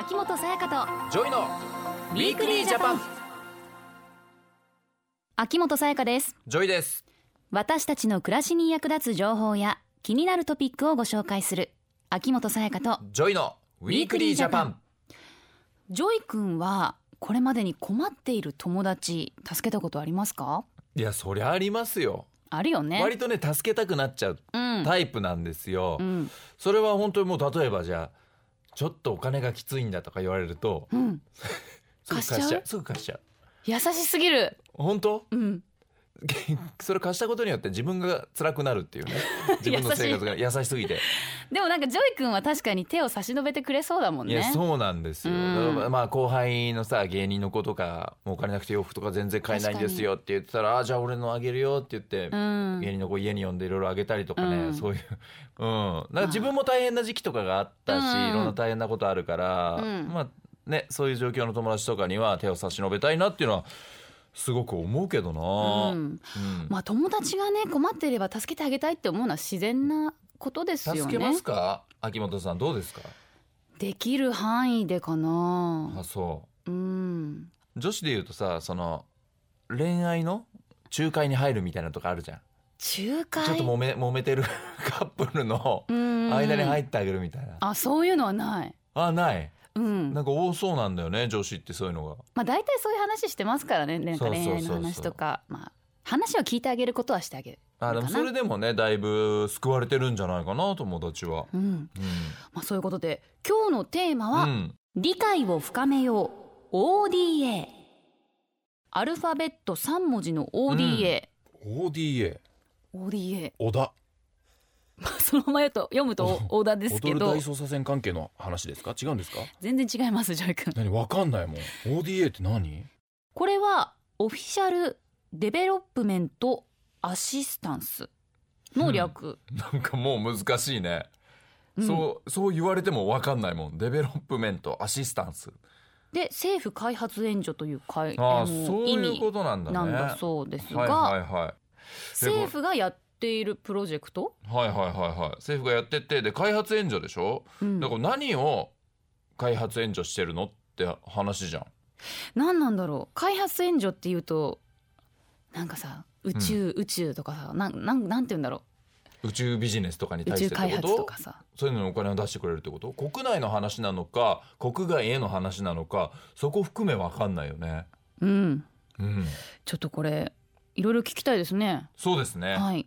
秋元才加と JOYの Weekly Japan。秋元才加です。 JOYです。私たちの暮らしに役立つ情報や気になるトピックをご紹介する秋元才加と JOYの Wee kly Japan。 JOY君はこれまでに困っている友達助けたことありますか？いやそりゃありますよ。あるよね。割とね助けたくなっちゃううん、タイプなんですよ、うん。それは本当にもう例えばじゃあちょっとお金がきついんだとか言われるとうん、すぐ貸しちゃう。すぐ貸しちゃう。優しすぎる。本当？うん それ貸したことによって自分が辛くなるっていうね。自分の生活が優しすぎて。でもなんか JOY君は確かに手を差し伸べてくれそうだもんいやねそうなんですよ、まあ後輩のさ芸人の子とかもうお金なくて洋服とか全然買えないんですよって言ってたらあじゃあ俺のあげるよって言って、うん。芸人の子家に呼んでいろいろあげたりとかね、うん。そういう。うん。なんか自分も大変な時期とかがあったし、うん。いろんな大変なことあるから、うん。まあねそういう状況の友達とかには手を差し伸べたいなっていうのはすごく思うけどな、うん。うん。まあ友達がね困っていれば助けてあげたいって思うのは自然なことですよね。助けますか？秋元さんどうですか？できる範囲でかな。あそう。うん。女子で言うとさその恋愛の？仲介に入るみたいなとかあるじゃん。仲介？ちょっと揉め揉めてる カップルのうん。間に入ってあげるみたいな。あそういうのはない。あないうん。なんか多そうなんだよね女子ってそういうのが。まあ大体そういう話してますからねなんか恋愛の話とか。まあ話を聞いてあげることはしてあげるあでもそれでもねだいぶ救われてるんじゃないかな友達は。うん。うまあそういうことで今日のテーマは、ん、うん、理解を深めよう ODA アルファベット3文字の ODA、ODA オ ODA 小田まあそのまま読むとオーダーですけ踊るど大捜査線関係の話ですか？違うんですか？全然違います JOY君。何？わかんないもん。ODA って何？これは Official Development Assistance の略、なんかもう難しいね、うん。そうそう言われても分かんないもん。 Development Assistance。で政府開発援助というかいあそういうことなんだね。なんだそうですが、はいはいはい。政府がやっているプロジェクト、はいはいはいはい。政府がやってってで開発援助でしょ、うん。だから何を開発援助してるのって話じゃん。何なんだろう？開発援助っていうとなんかさ宇宙、宇宙とかさなんなんなんて言うんだろ宇宙ビジネスとかに対して宙開発ってこと？とかさ。そういうのにお金を出してくれるってこと？国内の話なのか国外への話なのかそこ含め分かんないよね。うん。うん。ちょっとこれいろいろ聞きたいですね。そうですね、はい。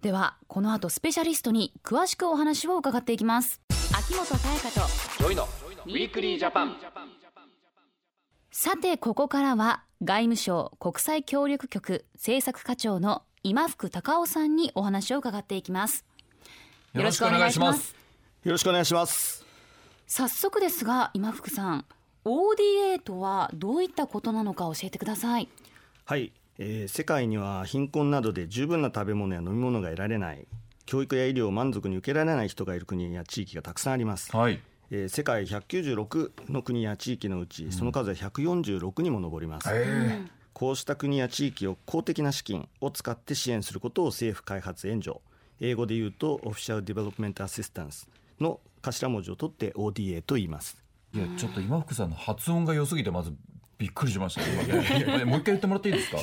ではこの後スペシャリストに詳しくお話を伺っていきます。秋元才加と JOYの Weekly Japan。さてここからは外務省国際協力局政策課長の今福隆夫さんにお話を伺っていきます。よろしくお願いします。よろしくお願いします。早速ですが今福さん ODA とはどういったことなのか教えてください。はい、えー世界には貧困などで十分な食べ物や飲み物が得られない、教育や医療を満足に受けられない人がいる国や地域がたくさんあります。はいえー世界196の国や地域のうち、その数は146にも上ります。えこうした国や地域を公的な資金を使って支援することを政府開発援助、英語で言うと Official Development Assistance の頭文字を取って ODA と言います。いやちょっと今福さんの発音が良すぎてまずびっくりしました もう一回言ってもらっていいですか？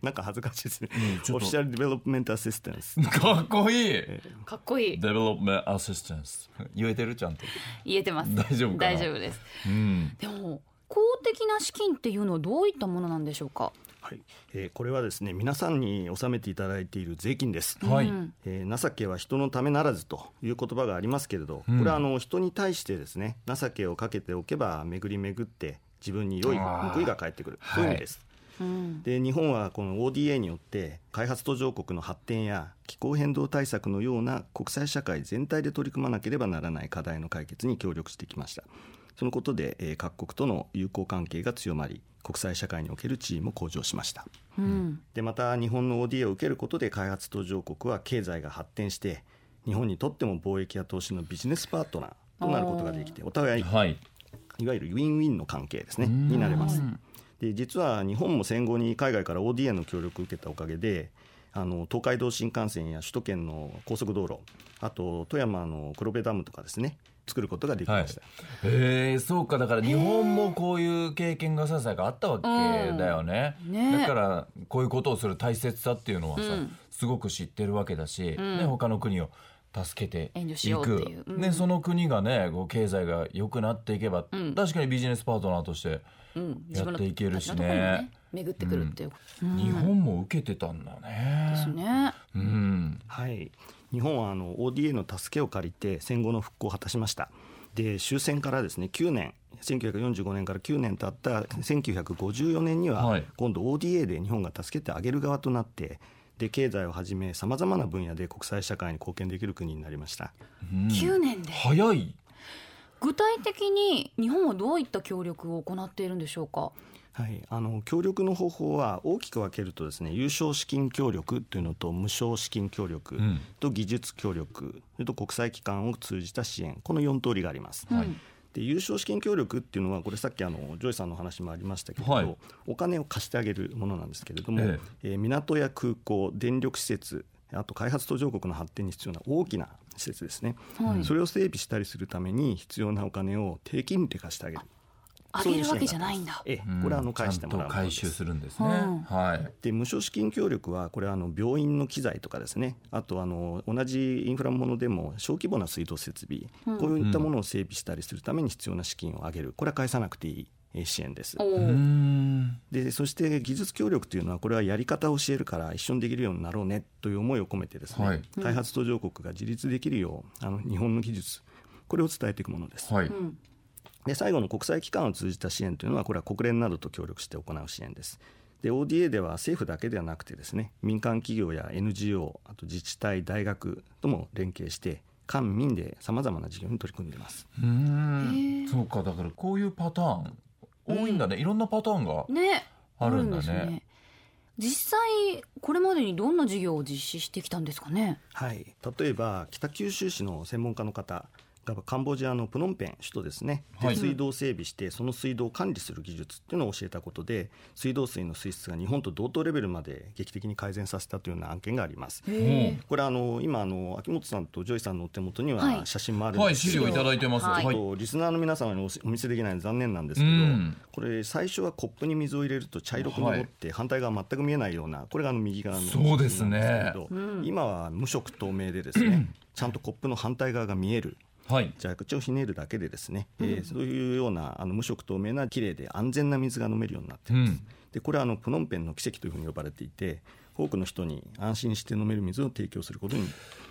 なんか恥ずかしいですね。うん Offici al Development Assistance。かっこいい。かっこいい。 De velopment Assistance 言えてるちゃんと。言えてます。大丈夫かな？大丈夫です。うん。でも公的な資金っていうのはどういったものなんでしょうか？はい、えーこれはですね皆さんに納めていただいている税金です、はい。うん。えー情けは人のためならずという言葉がありますけれど、うん。これはあの人に対してですね情けをかけておけば巡り巡って自分に良い報いが返ってくる。そういう意味です、うん。で日本はこの ODA によって開発途上国の発展や気候変動対策のような国際社会全体で取り組まなければならない課題の解決に協力してきました。そのことで、えー各国との友好関係が強まり国際社会における地位も向上しました。うん。でまた日本の ODA を受けることで開発途上国は経済が発展して日本にとっても貿易や投資のビジネスパートナーとなることができてお互いはいいわゆるウィンウィンの関係ですねうん。になれます。で実は日本も戦後に海外から ODA の協力を受けたおかげであの東海道新幹線や首都圏の高速道路あと富山の黒部ダムとかですね作ることができました、へえそうか。だから日本もこういう経験がささやかあったわけだよね,、うん。ね。だからこういうことをする大切さっていうのはさ、うん。すごく知ってるわけだし、ん。ね、他の国を助けて援助しいくようっていう。うん。ね、その国がねこう経済が良くなっていけば、うん。確かにビジネスパートナーとしてうん、やっていけるしね。ね巡ってくるっていう、うん。日本も受けてたんだね。ですね。うん。はい、日本はあの ODA の助けを借りて戦後の復興を果たしました。で終戦からですね9年1945年から9年経った1954年には、はい。今度 ODA で日本が助けてあげる側となってで経済をはじめさまざまな分野で国際社会に貢献できる国になりました。うん。9年で。早い。具体的に日本はどういった協力を行っているんでしょうか？はい、あの協力の方法は大きく分けるとですね有償資金協力というのと無償資金協力うん。と技術協力それと国際機関を通じた支援。この4通りがあります。はいで有償資金協力っていうのはこれさっきあの JOY さんの話もありましたけれど、はい。お金を貸してあげるものなんですけれども、え。えー港や空港電力施設あと開発途上国の発展に必要な大きな施設ですね、はい。それを整備したりするために必要なお金を低金利で貸してあげるあげるわけじゃないんだ。ええこれはあの返してもらうちゃんと回収するんですね。うんはい。で無償資金協力はこれはあの病院の機材とかですねあとあの同じインフラものでも小規模な水道設備、うんこういったものを整備したりするために必要な資金を上げるこれは返さなくていいえー支援です。でそして技術協力というのはこれはやり方を教えるから一緒にできるようになろうねという思いを込めてですね、はい開発途上国が自立できるようあの日本の技術これを伝えていくものです。はい。うんで最後の国際機関を通じた支援というのはこれは国連などと協力して行う支援です。で ODA では政府だけではなくてですね民間企業や NGO あと自治体大学とも連携して官民でさまざまな事業に取り組んでいます。うへん。えそうかだからこういうパターン多いんだね。いろんなパターンがねあるんだねね。実際これまでにどんな事業を実施してきたんですかね？はい、例えば北九州市の専門家の方がカンボジアのプノンペン首都ですね、ではい。水道を整備してその水道を管理する技術っていうのを教えたことで水道水の水質が日本と同等レベルまで劇的に改善させたというような案件があります。へこれあの今あの秋元さんと JOY さんのお手元にははい。写真もあるんはいですけど、資料いただいてます。ははい。リスナーの皆様におお見せできないので残念なんですけど、うん。これ最初はコップに水を入れると茶色く濁って反対側全く見えないようなこれがあの右側のそうですね。うん今は無色透明でですね ちゃんとコップの反対側が見えるはい。蛇口をひねるだけでですね、えーそういうようなあの無色透明な綺麗で安全な水が飲めるようになっています、うんでこれはあのプノンペンの奇跡というふうに呼ばれていて多くの人に安心して飲める水を提供することに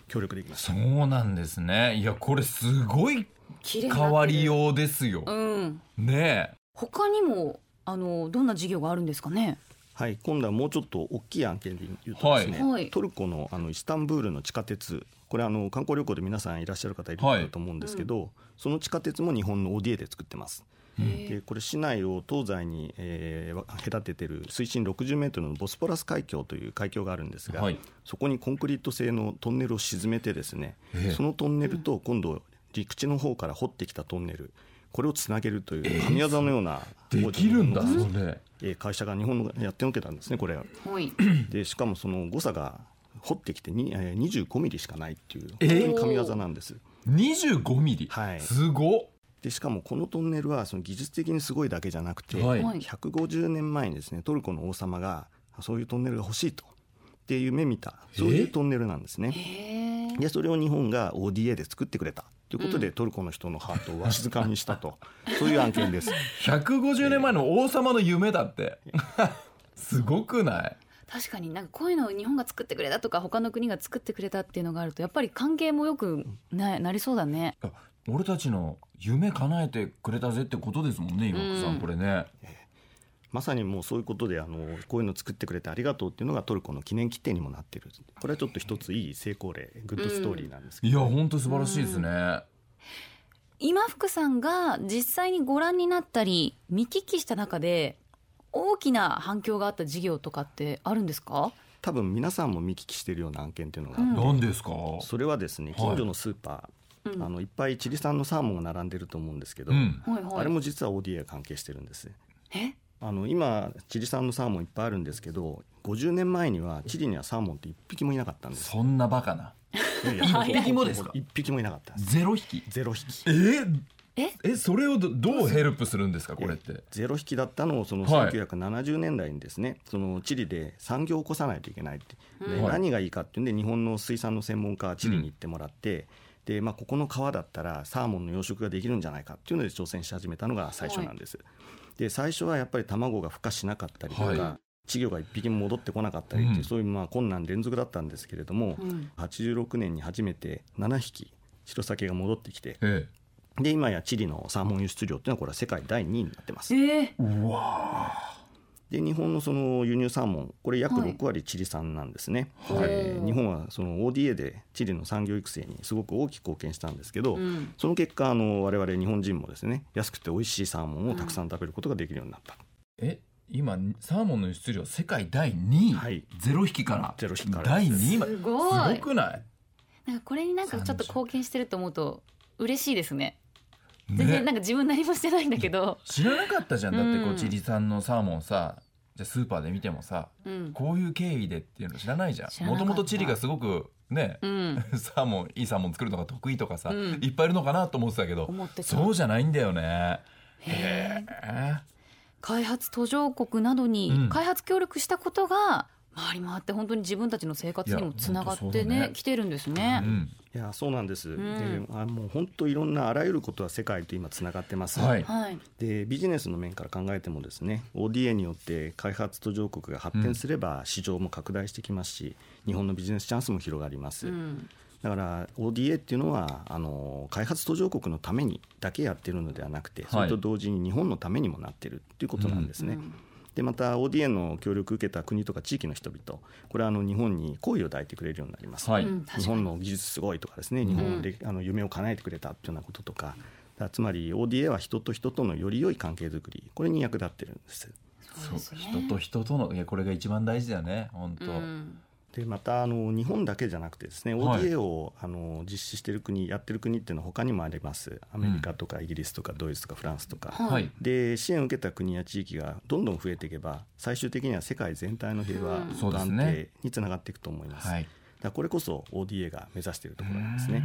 協力できますそうなんですね。いやこれすごい変わりようですよ。うん。ね他にもあのどんな事業があるんですかね？はい、今度はもうちょっと大きい案件で言うとですね、はいトルコのあのイスタンブールの地下鉄これあの観光旅行で皆さんいらっしゃる方いるかと思うんですけど、その地下鉄も日本の ODA で作ってます。でこれ市内を東西に、えー隔ててる水深60メートルのボスポラス海峡という海峡があるんですが、はいそこにコンクリート製のトンネルを沈めてですね、ええそのトンネルと今度陸地の方から掘ってきたトンネルこれをつなげるという神業のような、できるんだそれ。えー会社が日本のやってのけたんですねこれはい。でしかもその誤差が掘ってきてに、えー、25ミリしかないっていうえー？本当に神業なんです。25ミリ？はい。すごっ。でしかもこのトンネルはその技術的にすごいだけじゃなくて、はい。はい。150年前にですねトルコの王様がそういうトンネルが欲しいと。っていう夢見た。そういうトンネルなんですね。へえ。でそれを日本が ODA で作ってくれた。ということで、トルコの人のハートをわしづかみにしたと。そういう案件です。150年前の王様の夢だって。すごくない？確かになんかこういうのを日本が作ってくれたとか他の国が作ってくれたっていうのがあるとやっぱり関係もよくななりそうだね。あ俺たちの夢叶えてくれたぜってことですもんね岩久さん、うんこれね。まさにもうそういうことであのこういうの作ってくれてありがとうっていうのがトルコの記念切手にもなっている。これはちょっと一ついい成功例グッドストーリーなんですけいど、や本当素晴らしいですね、今福さんが実際にご覧になったり見聞きした中で大きな反響があった事業とかってあるんですか？多分皆さんも見聞きしているような案件っていうのがあって、うん。何ですか？それはですね近所のスーパー、うん。あのいっぱいチリ産のサーモンが並んでると思うんですけど、うん。はいはい。あれも実は ODA が関係してるんです。え？あの今チリ産のサーモンいっぱいあるんですけど50年前にはチリにはサーモンって一匹もいなかったんです。そんなバカな。一匹もですか？一匹もいなかった。ゼロ匹。ゼロ匹。え？ーえ？えそれをどどうヘルプするんですかこれって？ゼロ匹だったのをそのはい。1970年代にですね、そのチリで産業を起こさないといけないって、ではい。何がいいかっていうんで日本の水産の専門家はチリに行ってもらって、でまあ、ここの川だったらサーモンの養殖ができるんじゃないかっていうので挑戦し始めたのが最初なんです。で最初はやっぱり卵が孵化しなかったりとか、はい。稚魚が一匹も戻ってこなかったりっていう、うん。そういうまあ困難連続だったんですけれども、うん。86年に初めて7匹白鮭が戻ってきてえで今やチリのサーモン輸出量っていうのはこれは世界第2位になってます。えー。えうわで日本のその輸入サーモンこれ約はい6割チリ産なんですね、はいえー。日本はその ODA でチリの産業育成にすごく大きく貢献したんですけど、うん。その結果あの我々日本人もですね安くて美味しいサーモンをたくさん食べることができるようになった、え今サーモンの輸出量世界第2位、はい。ゼロ匹からゼロ匹から第2位ます。で。すごい。ごくない？なんかこれになんかちょっと貢献してると思うと嬉しいですねね全然なんか自分何もしてないんだけど、知らなかったじゃん。だってこううんチリ産のサーモンさじゃあスーパーで見てもさうん。こういう経緯でっていうの知らないじゃん。も知らなかった。ともとチリがすごごくね、うん、サーモンいいサーモン作るのが得意とかさ、うんいっぱいいるのかなと思ってたけど思ってた。そうじゃないんだよね。へー。え開発途上国などにうん。開発協力したことが回り回って本当に自分たちの生活にもつながってねね。来てるんですね。う。ん。いやそうなんです、ん。であもう本当いろんなあらゆることは世界と今つながってます、はい。はい、でビジネスの面から考えてもですね ODA によって開発途上国が発展すれば市場も拡大してきますし、日本のビジネスチャンスも広がります、うん。だから ODA っていうのはあの開発途上国のためにだけやってるのではなくて、い。それと同時に日本のためにもなってるっていうことなんですね。うんでまた ODA の協力を受けた国とか地域の人々これはあの日本に好意を抱いてくれるようになります、はい。日本の技術すごいとかですね日本のれ、あの夢を叶えてくれたっていうようなこととかつまり ODA は人と人とのより良い関係づくりこれに役立ってるんです。そうですね。人と人とのいやこれが一番大事だよね本当、うんでまたあの日本だけじゃなくてですねはい。ODA を、あの実施している国やってる国っていうのは他にもあります。アメリカとかイギリスとかドイツとかフランスとか、はい。はいで支援を受けた国や地域がどんどん増えていけば最終的には世界全体の平和安定につながっていくと思います。はい。だこれこそ ODA が目指しているところなんですね。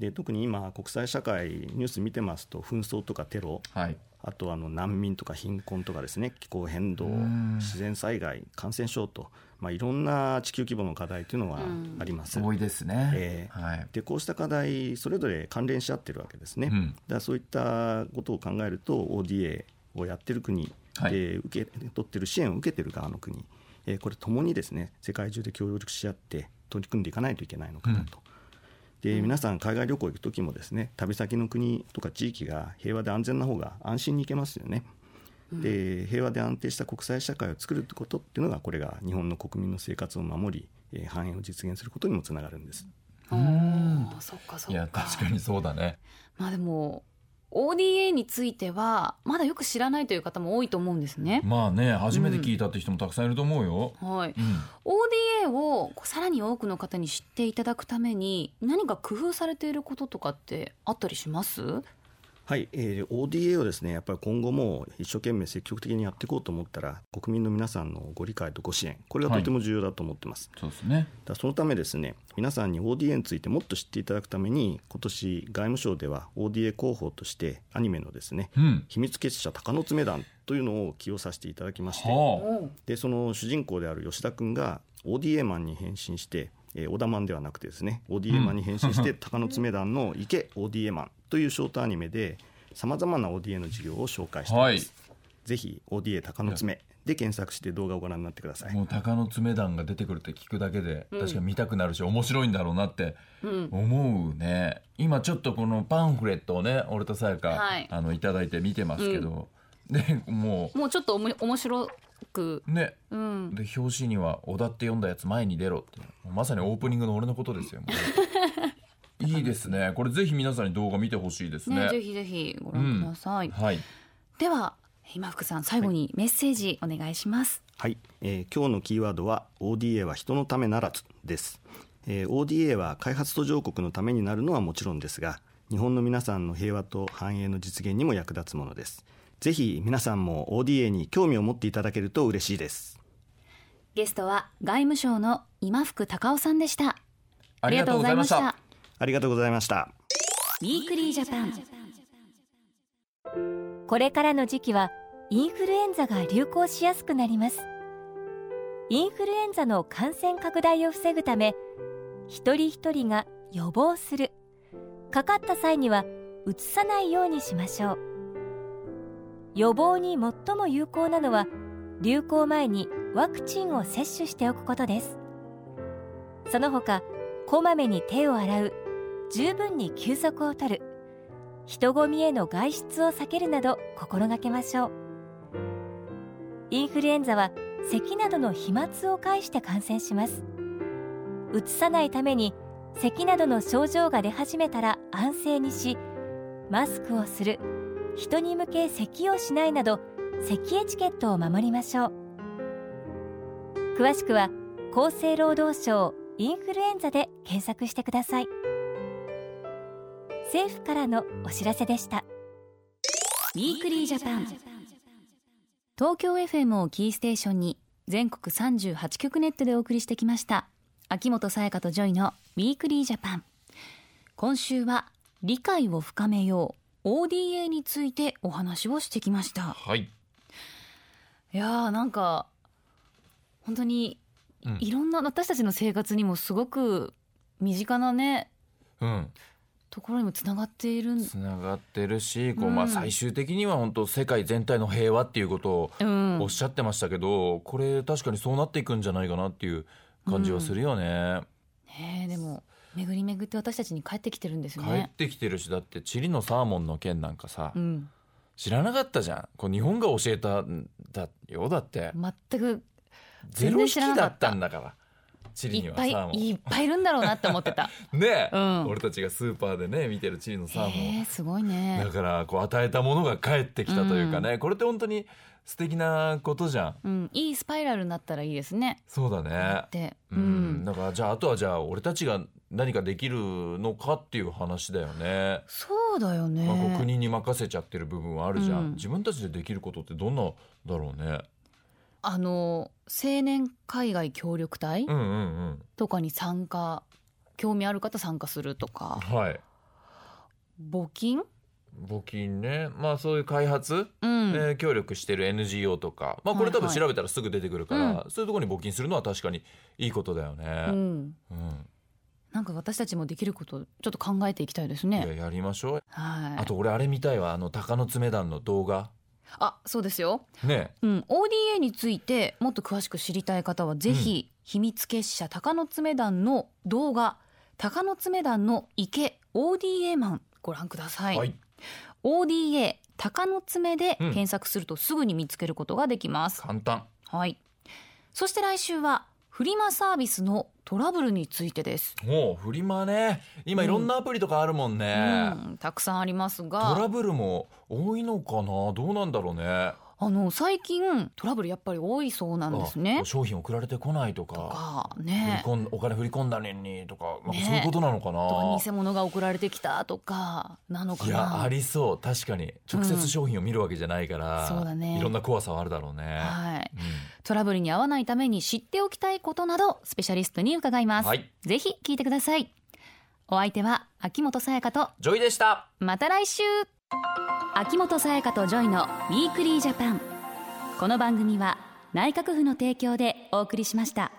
うんで特に今国際社会ニュース見てますと紛争とかテロはい。あとあの難民とか貧困とかですね気候変動うん。自然災害感染症と、まあ、いろんな地球規模の課題というのはうん。あります。多いですね、えーはい。でこうした課題それぞれ関連し合ってるわけですね。うん。だそういったことを考えると ODA をやってる国、はい。で受け取ってる支援を受けてる側の国、えーこれともにですね世界中で協力し合って取り組んでいかないといけないのかなと。で皆さん海外旅行行く時もですね旅先の国とか地域が平和で安全な方が安心に行けますよね。で平和で安定した国際社会を作るってことっていうのがこれが日本の国民の生活を守り、えー繁栄を実現することにもつながるんです。あーそっかそっか。いや確かにそうだね。まあでも ODA についてはまだよく知らないという方も多いと思うんですね。まあね初めて聞いたって人もたくさんいると思うよ、はい、うん、ODA をさらに多くの方に知っていただくために何か工夫されていることとかってあったりします？はい、えー ODA をですねやっぱり今後も一生懸命積極的にやっていこうと思ったら国民の皆さんのご理解とご支援これがとても重要だと思ってます、そうですね。だそのためですね皆さんに ODA についてもっと知っていただくために今年外務省では ODA 広報としてアニメのですねうん。秘密結社鷹の爪団というのを起用させていただきましてはでその主人公である吉田君が ODA マンに変身して、えー、オダマンではなくてですね ODA マンに変身して 鷹の爪団の池 ODA マンというショートアニメでさまざまな ODA の事業を紹介しています、はい。ぜひ ODA 鷹の爪で検索して動画をご覧になってください。あもう鷹の爪団が出てくるって聞くだけでうん。確かに見たくなるし面白いんだろうなってうん。思うね。今ちょっとこのパンフレットをね俺とさやか、はい。あのいただいて見てますけど、でももうちょっとおも面白く、うね。うん、で表紙には「小田って読んだやつ前に出ろ」って。まさにオープニングの俺のことですよ いいですね。これぜひ皆さんに動画見てほしいですね。ねぜひぜひご覧ください、はい。では今福さん最後にメッセージお願いします、はい、えー今日のキーワードは ODA は人のためならずです、えー ODA は開発途上国のためになるのはもちろんですが日本の皆さんの平和と繁栄の実現にも役立つものです。ぜひ皆さんも ODA に興味を持っていただけると嬉しいです。ゲストは外務省の今福隆夫さんでした。ありがとうございましたありがとうございました。 Weekly Japan。これからの時期はインフルエンザが流行しやすくなります。インフルエンザの感染拡大を防ぐため一人一人が予防する。かかった際にはうつさないようにしましょう。予防に最も有効なのは流行前にワクチンを接種しておくことです。その他こまめに手を洗う。十分に休息をとる。人混みへの外出を避けるなど心がけましょう。インフルエンザは咳などの飛沫を介して感染します。うつさないために咳などの症状が出始めたら安静にしマスクをする。人に向け咳をしないなど咳エチケットを守りましょう。詳しくは厚生労働省インフルエンザで検索してください。政府からのお知らせでした。 Weekly Japan。東京 FM をキーステーションに全国38局ネットでお送りしてきました。秋元才加と JOY の Weekly Japan。今週は理解を深めよう ODA についてお話をしてきました。はい。いやーなんか本当にうん。いろんな私たちの生活にもすごく身近なねうんところにもつながっているんつながってるしこう、うん。まあ、最終的には本当世界全体の平和っていうことをうん。おっしゃってましたけど、これ確かにそうなっていくんじゃないかなっていう感じはするよね、ねえでも巡り巡って私たちに帰ってきてるんです帰っねてきてるしだってチリのサーモンの件なんかさ、うん。知らなかったじゃん。こう日本が教えたんだよだって。全くゼロ引き全然知らなかだったんだからチリいっぱいにはサーモン。いっぱいいるんだろうなって思ってた。ね。え、うん。俺たちがスーパーでね見てるチリのサーモン。へえすごいね。だからこう与えたものが返ってきたというかね、これって本当に素敵なことじゃん。うん。いいスパイラルになったらいいですね。そうだね。でううん。ん。だからじゃああとはじゃあ俺たちが何かできるのかっていう話だよね、そうだよね。まあ、国に任せちゃってる部分はあるじゃん、うん。自分たちでできることってどんなだろうねあの青年海外協力隊とかに参加興味ある方参加するとか。うんはい。募金？募金ね。まあそういう開発、うん、えー協力してる NGO とか、まあ、これ多分はいはい調べたらすぐ出てくるから、うん。そういうところに募金するのは確かにいいことだよね。うん、うん。なんか私たちもできることちょっと考えていきたいですね。やりましょう。はい。あと俺あれ見たいわ。あの鷹の爪団の動画。あそうですよ。ね。うん、ODA についてもっと詳しく知りたい方はぜひ、秘密結社鷹の爪団の動画鷹の爪団の池 ODA マンご覧ください、はい。ODA 鷹の爪で検索するとすぐに見つけることができます、簡単。はい。そして来週はフリマサービスのトラブルについてです、もうフリマね。今いろんなアプリとかあるもんね。うん、たくさんありますトがラブルも多いのかな？どうなんだろうね。あの最近トラブルやっぱり多いそうなんですね。あ商品送られてこないとか。か振りねお金振り込んだのにとかなんかね。そういうことなのかとかな、偽物が送られてきたとかなのかな。いやありそう。確かに。直接商品を見るわけじゃないから、そうだね。いろんな怖さはあるだろうね、はい、うん。トラブルに遭わないために知っておきたいことなどスペシャリストに伺います、はい。ぜひ聞いてください。お相手は秋元才加と JOY でした。また来週秋元才加と JOY のウィークリージャパン。この番組は内閣府の提供でお送りしました。